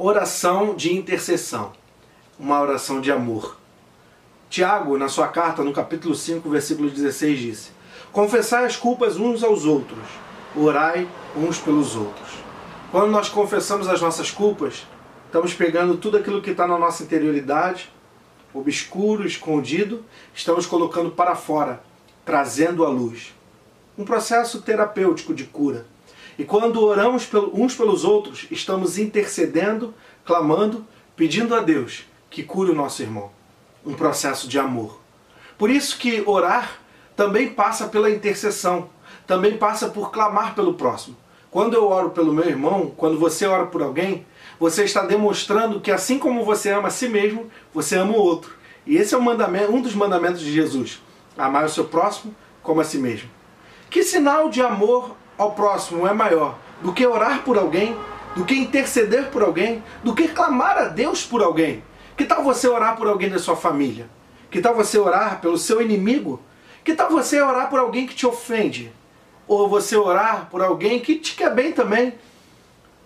Oração de intercessão, uma oração de amor. Tiago, na sua carta, no capítulo 5, versículo 16, disse: Confessai as culpas uns aos outros, orai uns pelos outros. Quando nós confessamos as nossas culpas, estamos pegando tudo aquilo que está na nossa interioridade, obscuro, escondido, estamos colocando para fora, trazendo à luz. Um processo terapêutico de cura. E quando oramos uns pelos outros, estamos intercedendo, clamando, pedindo a Deus que cure o nosso irmão. Um processo de amor. Por isso que orar também passa pela intercessão, também passa por clamar pelo próximo. Quando eu oro pelo meu irmão, quando você ora por alguém, você está demonstrando que assim como você ama a si mesmo, você ama o outro. E esse é um, mandamento, um dos mandamentos de Jesus: amar o seu próximo como a si mesmo. Que sinal de amor ao próximo é maior do que orar por alguém, do que interceder por alguém, do que clamar a Deus por alguém? Que tal você orar por alguém da sua família? Que tal você orar pelo seu inimigo? Que tal você orar por alguém que te ofende? Ou você orar por alguém que te quer bem também?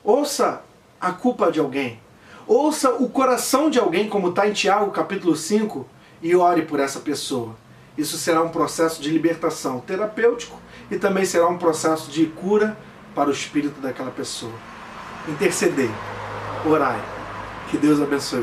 Ouça a culpa de alguém. Ouça o coração de alguém, como está em Tiago capítulo 5, e ore por essa pessoa. Isso será um processo de libertação terapêutico e também será um processo de cura para o espírito daquela pessoa. Interceder, orai. Que Deus abençoe.